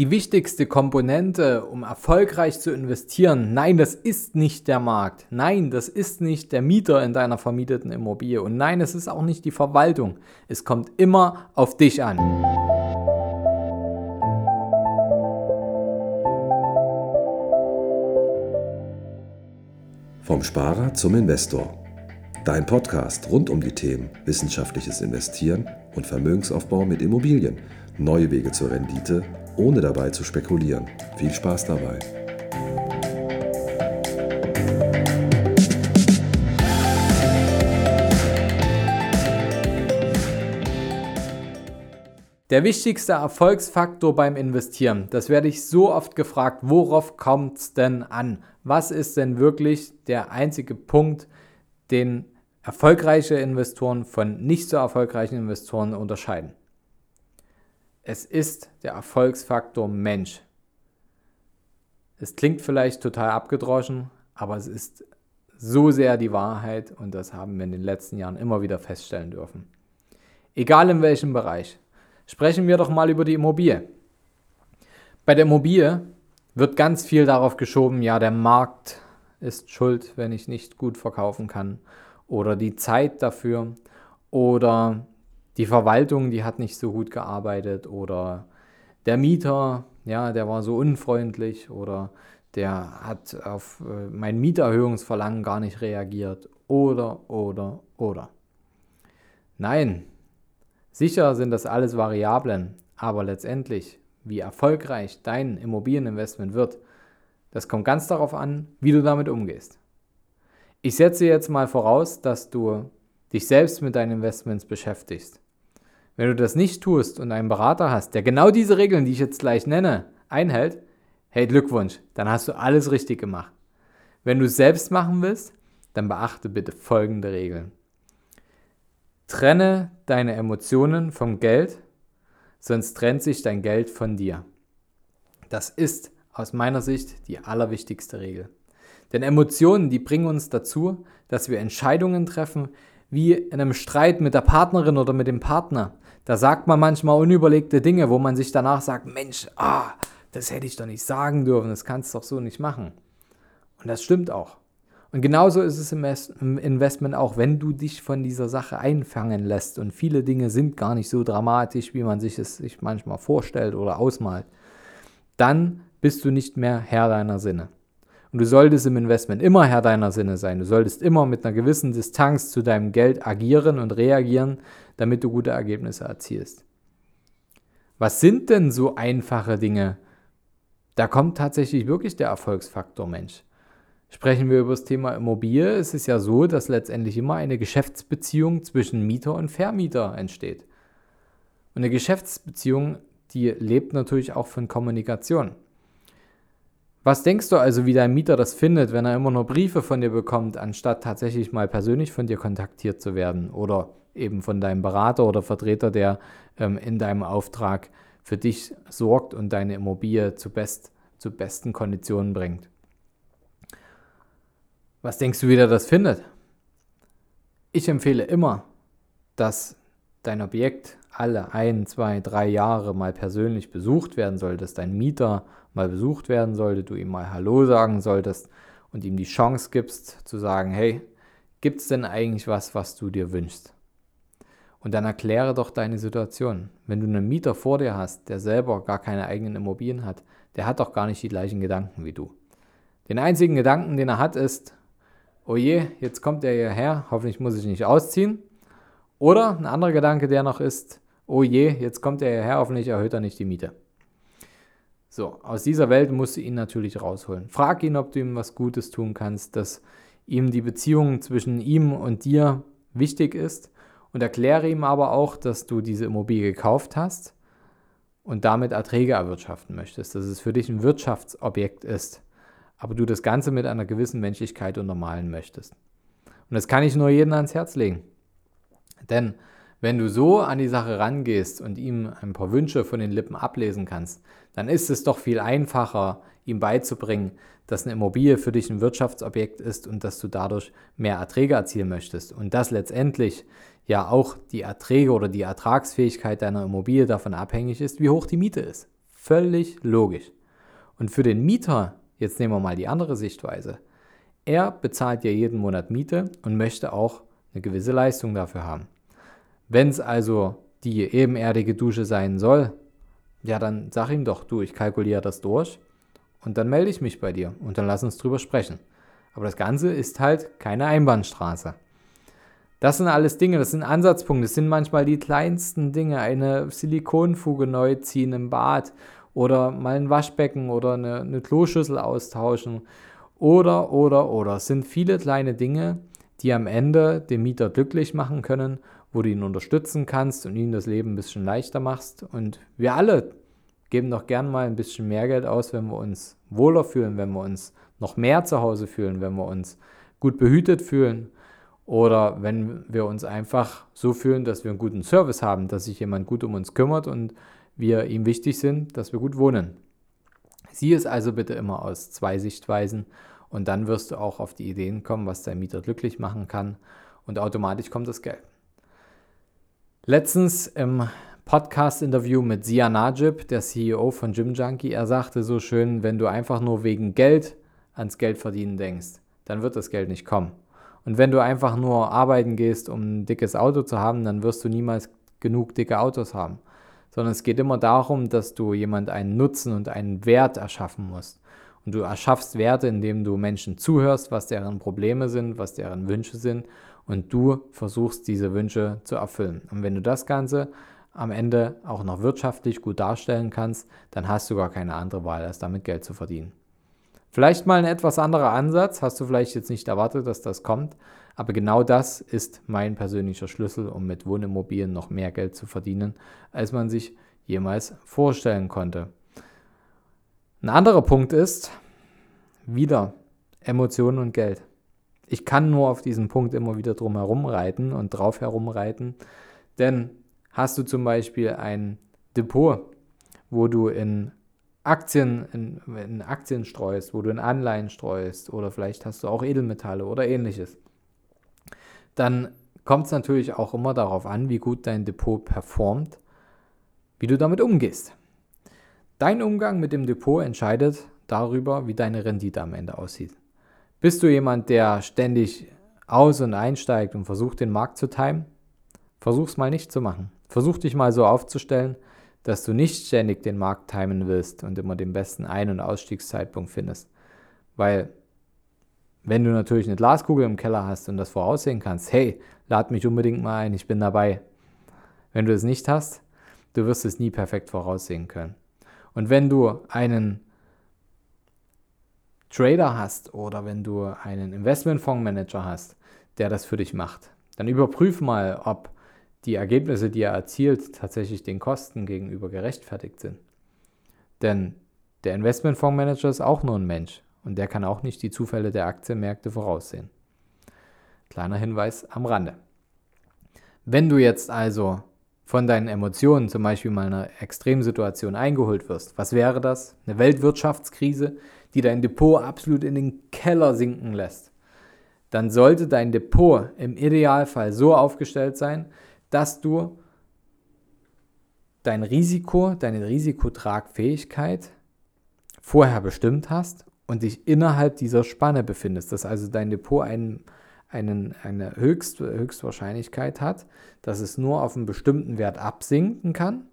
die wichtigste Komponente, um erfolgreich zu investieren. Nein, das ist nicht der Markt. Nein, das ist nicht der Mieter in deiner vermieteten Immobilie. Und nein, es ist auch nicht die Verwaltung. Es kommt immer auf dich an. Vom Sparer zum Investor. Dein Podcast rund um die Themen wissenschaftliches Investieren und Vermögensaufbau mit Immobilien. Neue Wege zur Rendite ohne dabei zu spekulieren. Viel Spaß dabei. Der wichtigste Erfolgsfaktor beim Investieren, das werde ich so oft gefragt, worauf kommt es denn an? Was ist denn wirklich der einzige Punkt, den erfolgreiche Investoren von nicht so erfolgreichen Investoren unterscheiden? Es ist der Erfolgsfaktor Mensch. Es klingt vielleicht total abgedroschen, aber es ist so sehr die Wahrheit und das haben wir in den letzten Jahren immer wieder feststellen dürfen. Egal in welchem Bereich. Sprechen wir doch mal über die Immobilie. Bei der Immobilie wird ganz viel darauf geschoben, ja, der Markt ist schuld, wenn ich nicht gut verkaufen kann oder die Zeit dafür oder die Verwaltung, die hat nicht so gut gearbeitet oder der Mieter, ja, der war so unfreundlich oder der hat auf äh, mein Mieterhöhungsverlangen gar nicht reagiert oder, oder, oder. Nein, sicher sind das alles Variablen, aber letztendlich, wie erfolgreich dein Immobilieninvestment wird, das kommt ganz darauf an, wie du damit umgehst. Ich setze jetzt mal voraus, dass du dich selbst mit deinen Investments beschäftigst. Wenn du das nicht tust und einen Berater hast, der genau diese Regeln, die ich jetzt gleich nenne, einhält, hey Glückwunsch, dann hast du alles richtig gemacht. Wenn du es selbst machen willst, dann beachte bitte folgende Regeln. Trenne deine Emotionen vom Geld, sonst trennt sich dein Geld von dir. Das ist aus meiner Sicht die allerwichtigste Regel. Denn Emotionen, die bringen uns dazu, dass wir Entscheidungen treffen, wie in einem Streit mit der Partnerin oder mit dem Partner. Da sagt man manchmal unüberlegte Dinge, wo man sich danach sagt, Mensch, ah, das hätte ich doch nicht sagen dürfen, das kannst du doch so nicht machen. Und das stimmt auch. Und genauso ist es im Investment auch, wenn du dich von dieser Sache einfangen lässt und viele Dinge sind gar nicht so dramatisch, wie man sich es sich manchmal vorstellt oder ausmalt, dann bist du nicht mehr Herr deiner Sinne. Und du solltest im Investment immer Herr deiner Sinne sein. Du solltest immer mit einer gewissen Distanz zu deinem Geld agieren und reagieren, damit du gute Ergebnisse erzielst. Was sind denn so einfache Dinge? Da kommt tatsächlich wirklich der Erfolgsfaktor Mensch. Sprechen wir über das Thema Immobilie, es ist ja so, dass letztendlich immer eine Geschäftsbeziehung zwischen Mieter und Vermieter entsteht. Und eine Geschäftsbeziehung, die lebt natürlich auch von Kommunikation. Was denkst du also, wie dein Mieter das findet, wenn er immer nur Briefe von dir bekommt, anstatt tatsächlich mal persönlich von dir kontaktiert zu werden oder eben von deinem Berater oder Vertreter, der ähm, in deinem Auftrag für dich sorgt und deine Immobilie zu, best, zu besten Konditionen bringt? Was denkst du, wie der das findet? Ich empfehle immer, dass dein Objekt alle ein, zwei, drei Jahre mal persönlich besucht werden soll, dass dein Mieter mal besucht werden sollte, du ihm mal Hallo sagen solltest und ihm die Chance gibst zu sagen, hey, gibt es denn eigentlich was, was du dir wünschst? Und dann erkläre doch deine Situation. Wenn du einen Mieter vor dir hast, der selber gar keine eigenen Immobilien hat, der hat doch gar nicht die gleichen Gedanken wie du. Den einzigen Gedanken, den er hat, ist, oh je, jetzt kommt er hierher, hoffentlich muss ich nicht ausziehen. Oder ein anderer Gedanke, der noch ist, oh je, jetzt kommt er hierher, hoffentlich erhöht er nicht die Miete. So, aus dieser Welt musst du ihn natürlich rausholen. Frag ihn, ob du ihm was Gutes tun kannst, dass ihm die Beziehung zwischen ihm und dir wichtig ist und erkläre ihm aber auch, dass du diese Immobilie gekauft hast und damit Erträge erwirtschaften möchtest, dass es für dich ein Wirtschaftsobjekt ist, aber du das Ganze mit einer gewissen Menschlichkeit untermalen möchtest. Und das kann ich nur jedem ans Herz legen. Denn wenn du so an die Sache rangehst und ihm ein paar Wünsche von den Lippen ablesen kannst, dann ist es doch viel einfacher, ihm beizubringen, dass eine Immobilie für dich ein Wirtschaftsobjekt ist und dass du dadurch mehr Erträge erzielen möchtest. Und dass letztendlich ja auch die Erträge oder die Ertragsfähigkeit deiner Immobilie davon abhängig ist, wie hoch die Miete ist. völlig logisch. Und für den Mieter, jetzt nehmen wir mal die andere Sichtweise, er bezahlt ja jeden Monat Miete und möchte auch eine gewisse Leistung dafür haben. Wenn es also die ebenerdige Dusche sein soll, ja, dann sag ihm doch, du, ich kalkuliere das durch und dann melde ich mich bei dir und dann lass uns drüber sprechen. Aber das Ganze ist halt keine Einbahnstraße. Das sind alles Dinge, das sind Ansatzpunkte, das sind manchmal die kleinsten Dinge. Eine Silikonfuge neu ziehen im Bad oder mal ein Waschbecken oder eine, eine Kloschüssel austauschen oder, oder, oder. Es sind viele kleine Dinge, die am Ende den Mieter glücklich machen können, wo du ihn unterstützen kannst und ihm das Leben ein bisschen leichter machst. Und wir alle geben doch gern mal ein bisschen mehr Geld aus, wenn wir uns wohler fühlen, wenn wir uns noch mehr zu Hause fühlen, wenn wir uns gut behütet fühlen oder wenn wir uns einfach so fühlen, dass wir einen guten Service haben, dass sich jemand gut um uns kümmert und wir ihm wichtig sind, dass wir gut wohnen. Sieh es also bitte immer aus zwei Sichtweisen und dann wirst du auch auf die Ideen kommen, was dein Mieter glücklich machen kann und automatisch kommt das Geld. Letztens im Podcast-Interview mit Sia Najib, der CEO von Gym Junkie, er sagte so schön, wenn du einfach nur wegen Geld ans Geld verdienen denkst, dann wird das Geld nicht kommen. Und wenn du einfach nur arbeiten gehst, um ein dickes Auto zu haben, dann wirst du niemals genug dicke Autos haben. Sondern es geht immer darum, dass du jemand einen Nutzen und einen Wert erschaffen musst. Und du erschaffst Werte, indem du Menschen zuhörst, was deren Probleme sind, was deren Wünsche sind. Und du versuchst, diese Wünsche zu erfüllen. Und wenn du das Ganze am Ende auch noch wirtschaftlich gut darstellen kannst, dann hast du gar keine andere Wahl, als damit Geld zu verdienen. Vielleicht mal ein etwas anderer Ansatz, hast du vielleicht jetzt nicht erwartet, dass das kommt, aber genau das ist mein persönlicher Schlüssel, um mit Wohnimmobilien noch mehr Geld zu verdienen, als man sich jemals vorstellen konnte. Ein anderer Punkt ist wieder Emotionen und Geld. Ich kann nur auf diesen Punkt immer wieder drum herum reiten und drauf herumreiten, denn hast du zum Beispiel ein Depot, wo du in Aktien, in, in, Aktien streust, wo du in Anleihen streust oder vielleicht hast du auch Edelmetalle oder ähnliches, dann kommt es natürlich auch immer darauf an, wie gut dein Depot performt, wie du damit umgehst. Dein Umgang mit dem Depot entscheidet darüber, wie deine Rendite am Ende aussieht. Bist du jemand, der ständig aus- und einsteigt und versucht, den Markt zu timen? Versuch's mal nicht zu machen. Versuch dich mal so aufzustellen, dass du nicht ständig den Markt timen willst und immer den besten Ein- und Ausstiegszeitpunkt findest. Weil, wenn du natürlich eine Glaskugel im Keller hast und das voraussehen kannst, hey, lad mich unbedingt mal ein, ich bin dabei. Wenn du es nicht hast, du wirst es nie perfekt voraussehen können. Und wenn du einen Trader hast oder wenn du einen Investmentfondsmanager hast, der das für dich macht, dann überprüf mal, ob die Ergebnisse, die er erzielt, tatsächlich den Kosten gegenüber gerechtfertigt sind. Denn der Investmentfondsmanager ist auch nur ein Mensch und der kann auch nicht die Zufälle der Aktienmärkte voraussehen. Kleiner Hinweis am Rande. Wenn du jetzt also von deinen Emotionen, zum Beispiel mal einer Extremsituation eingeholt wirst, was wäre das? Eine Weltwirtschaftskrise, die dein Depot absolut in den Keller sinken lässt. Dann sollte dein Depot im Idealfall so aufgestellt sein, dass du dein Risiko, deine Risikotragfähigkeit vorher bestimmt hast und dich innerhalb dieser Spanne befindest, dass also dein Depot einen, einen, eine Höchst, Höchstwahrscheinlichkeit hat, dass es nur auf einen bestimmten Wert absinken kann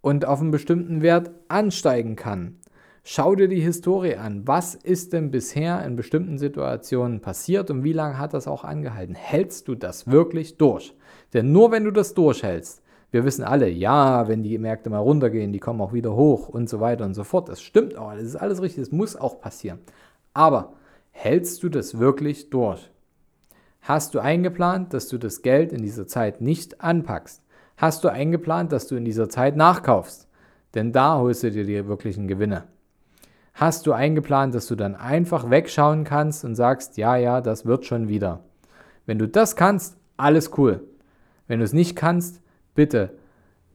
und auf einen bestimmten Wert ansteigen kann. Schau dir die Historie an. Was ist denn bisher in bestimmten Situationen passiert und wie lange hat das auch angehalten? Hältst du das wirklich durch? Denn nur wenn du das durchhältst, wir wissen alle, ja, wenn die Märkte mal runtergehen, die kommen auch wieder hoch und so weiter und so fort. Das stimmt auch, das ist alles richtig, das muss auch passieren. Aber hältst du das wirklich durch? Hast du eingeplant, dass du das Geld in dieser Zeit nicht anpackst? Hast du eingeplant, dass du in dieser Zeit nachkaufst? Denn da holst du dir die wirklichen Gewinne hast du eingeplant, dass du dann einfach wegschauen kannst und sagst, ja, ja, das wird schon wieder. Wenn du das kannst, alles cool. Wenn du es nicht kannst, bitte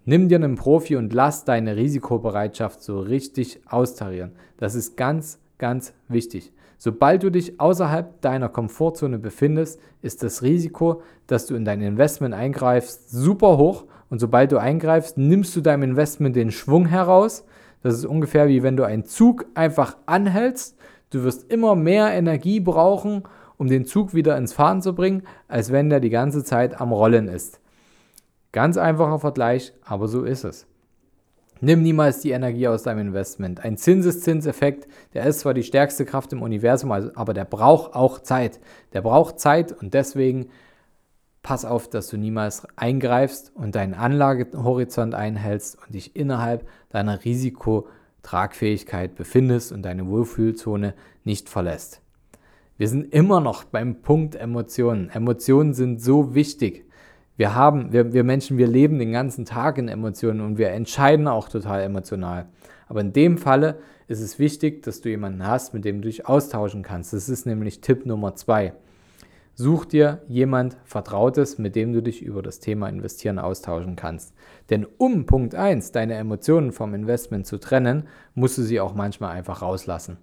nimm dir einen Profi und lass deine Risikobereitschaft so richtig austarieren. Das ist ganz, ganz wichtig. Sobald du dich außerhalb deiner Komfortzone befindest, ist das Risiko, dass du in dein Investment eingreifst, super hoch. Und sobald du eingreifst, nimmst du deinem Investment den Schwung heraus Das ist ungefähr wie wenn du einen Zug einfach anhältst. Du wirst immer mehr Energie brauchen, um den Zug wieder ins Fahren zu bringen, als wenn der die ganze Zeit am Rollen ist. Ganz einfacher Vergleich, aber so ist es. Nimm niemals die Energie aus deinem Investment. Ein Zinseszinseffekt, der ist zwar die stärkste Kraft im Universum, also, aber der braucht auch Zeit. Der braucht Zeit und deswegen pass auf, dass du niemals eingreifst und deinen Anlagehorizont einhältst und dich innerhalb deiner Risikotragfähigkeit befindest und deine Wohlfühlzone nicht verlässt. Wir sind immer noch beim Punkt Emotionen. Emotionen sind so wichtig. Wir haben, wir, wir Menschen, wir leben den ganzen Tag in Emotionen und wir entscheiden auch total emotional. Aber in dem Falle ist es wichtig, dass du jemanden hast, mit dem du dich austauschen kannst. Das ist nämlich Tipp Nummer zwei. Such dir jemand Vertrautes, mit dem du dich über das Thema Investieren austauschen kannst. Denn um Punkt 1 deine Emotionen vom Investment zu trennen, musst du sie auch manchmal einfach rauslassen.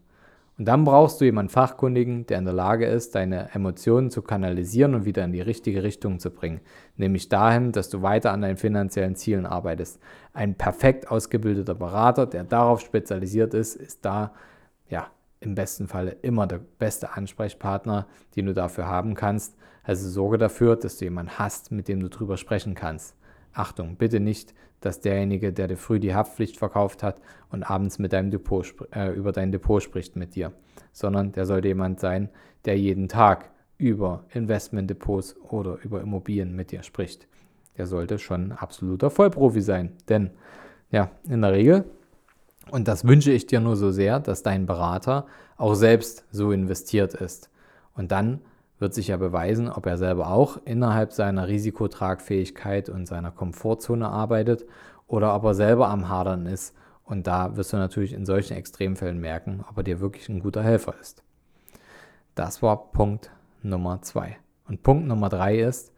Und dann brauchst du jemanden Fachkundigen, der in der Lage ist, deine Emotionen zu kanalisieren und wieder in die richtige Richtung zu bringen. Nämlich dahin, dass du weiter an deinen finanziellen Zielen arbeitest. Ein perfekt ausgebildeter Berater, der darauf spezialisiert ist, ist da, ja, im besten Falle immer der beste Ansprechpartner, den du dafür haben kannst. Also sorge dafür, dass du jemanden hast, mit dem du drüber sprechen kannst. Achtung, bitte nicht, dass derjenige, der dir früh die Haftpflicht verkauft hat und abends mit deinem Depot, äh, über dein Depot spricht mit dir, sondern der sollte jemand sein, der jeden Tag über Investmentdepots oder über Immobilien mit dir spricht. Der sollte schon absoluter Vollprofi sein, denn ja, in der Regel, und das wünsche ich dir nur so sehr, dass dein Berater auch selbst so investiert ist. Und dann wird sich ja beweisen, ob er selber auch innerhalb seiner Risikotragfähigkeit und seiner Komfortzone arbeitet oder ob er selber am Hadern ist. Und da wirst du natürlich in solchen Extremfällen merken, ob er dir wirklich ein guter Helfer ist. Das war Punkt Nummer zwei. Und Punkt Nummer drei ist,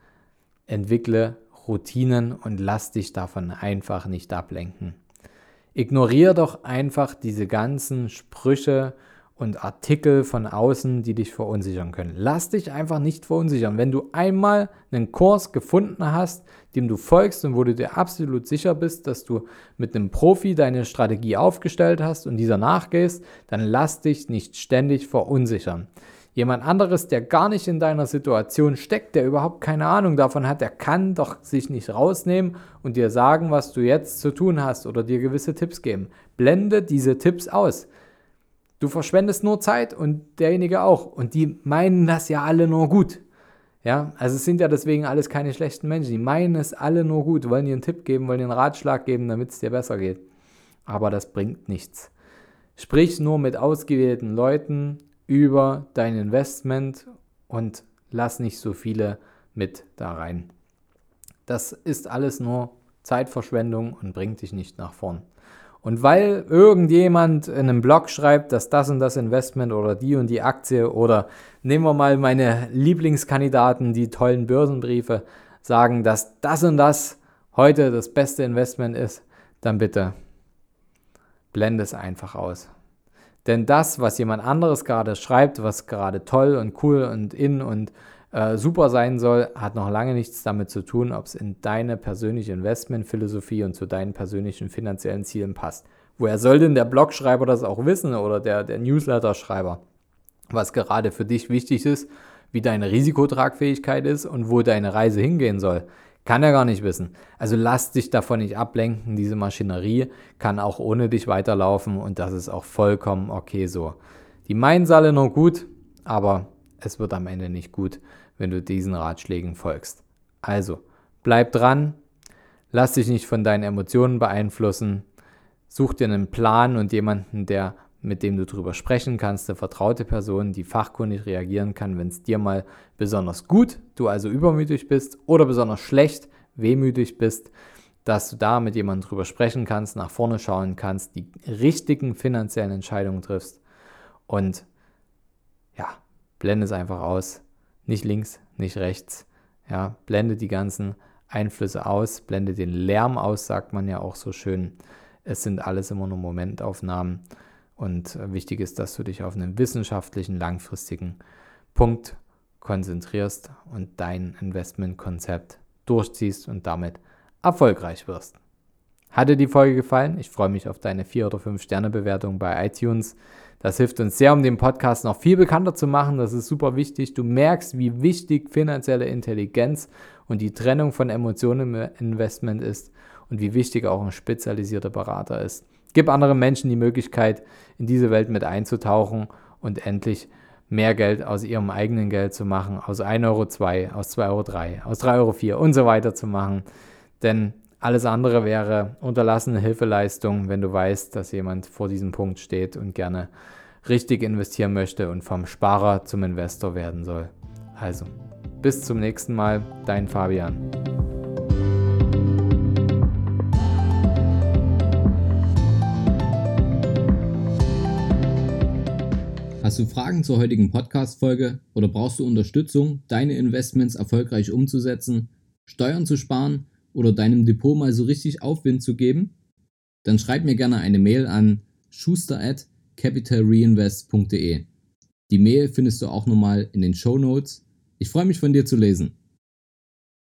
entwickle Routinen und lass dich davon einfach nicht ablenken. Ignoriere doch einfach diese ganzen Sprüche und Artikel von außen, die dich verunsichern können. Lass dich einfach nicht verunsichern. Wenn du einmal einen Kurs gefunden hast, dem du folgst und wo du dir absolut sicher bist, dass du mit einem Profi deine Strategie aufgestellt hast und dieser nachgehst, dann lass dich nicht ständig verunsichern. Jemand anderes, der gar nicht in deiner Situation steckt, der überhaupt keine Ahnung davon hat, der kann doch sich nicht rausnehmen und dir sagen, was du jetzt zu tun hast oder dir gewisse Tipps geben. Blende diese Tipps aus. Du verschwendest nur Zeit und derjenige auch. Und die meinen das ja alle nur gut. Ja, also es sind ja deswegen alles keine schlechten Menschen. Die meinen es alle nur gut, wollen dir einen Tipp geben, wollen dir einen Ratschlag geben, damit es dir besser geht. Aber das bringt nichts. Sprich nur mit ausgewählten Leuten über dein Investment und lass nicht so viele mit da rein. Das ist alles nur Zeitverschwendung und bringt dich nicht nach vorn. Und weil irgendjemand in einem Blog schreibt, dass das und das Investment oder die und die Aktie oder nehmen wir mal meine Lieblingskandidaten, die tollen Börsenbriefe, sagen, dass das und das heute das beste Investment ist, dann bitte blende es einfach aus. Denn das, was jemand anderes gerade schreibt, was gerade toll und cool und in und äh, super sein soll, hat noch lange nichts damit zu tun, ob es in deine persönliche Investmentphilosophie und zu deinen persönlichen finanziellen Zielen passt. Woher soll denn der Blogschreiber das auch wissen oder der, der Newsletter-Schreiber? Was gerade für dich wichtig ist, wie deine Risikotragfähigkeit ist und wo deine Reise hingehen soll. Kann er gar nicht wissen. Also lass dich davon nicht ablenken. Diese Maschinerie kann auch ohne dich weiterlaufen und das ist auch vollkommen okay so. Die meinen es alle nur gut, aber es wird am Ende nicht gut wenn du diesen Ratschlägen folgst. Also, bleib dran, lass dich nicht von deinen Emotionen beeinflussen, such dir einen Plan und jemanden, der mit dem du darüber sprechen kannst, eine vertraute Person, die fachkundig reagieren kann, wenn es dir mal besonders gut, du also übermütig bist oder besonders schlecht, wehmütig bist, dass du da mit jemandem drüber sprechen kannst, nach vorne schauen kannst, die richtigen finanziellen Entscheidungen triffst und ja, blende es einfach aus. Nicht links, nicht rechts. Ja, blende die ganzen Einflüsse aus, blende den Lärm aus, sagt man ja auch so schön. Es sind alles immer nur Momentaufnahmen. Und wichtig ist, dass du dich auf einen wissenschaftlichen, langfristigen Punkt konzentrierst und dein Investmentkonzept durchziehst und damit erfolgreich wirst. Hat dir die Folge gefallen? Ich freue mich auf deine 4 oder 5 Sterne Bewertung bei iTunes. Das hilft uns sehr, um den Podcast noch viel bekannter zu machen. Das ist super wichtig. Du merkst, wie wichtig finanzielle Intelligenz und die Trennung von Emotionen im Investment ist und wie wichtig auch ein spezialisierter Berater ist. Gib anderen Menschen die Möglichkeit, in diese Welt mit einzutauchen und endlich mehr Geld aus ihrem eigenen Geld zu machen, aus 1,02 Euro, aus 2,03 Euro, aus 3,04 Euro und so weiter zu machen. Denn alles andere wäre unterlassene Hilfeleistung, wenn du weißt, dass jemand vor diesem Punkt steht und gerne richtig investieren möchte und vom Sparer zum Investor werden soll. Also, bis zum nächsten Mal, dein Fabian. Hast du Fragen zur heutigen Podcast-Folge oder brauchst du Unterstützung, deine Investments erfolgreich umzusetzen, Steuern zu sparen oder deinem Depot mal so richtig Aufwind zu geben? Dann schreib mir gerne eine Mail an schuster at capitalreinvest.de. Die Mail findest du auch nochmal in den Show Notes. Ich freue mich von dir zu lesen.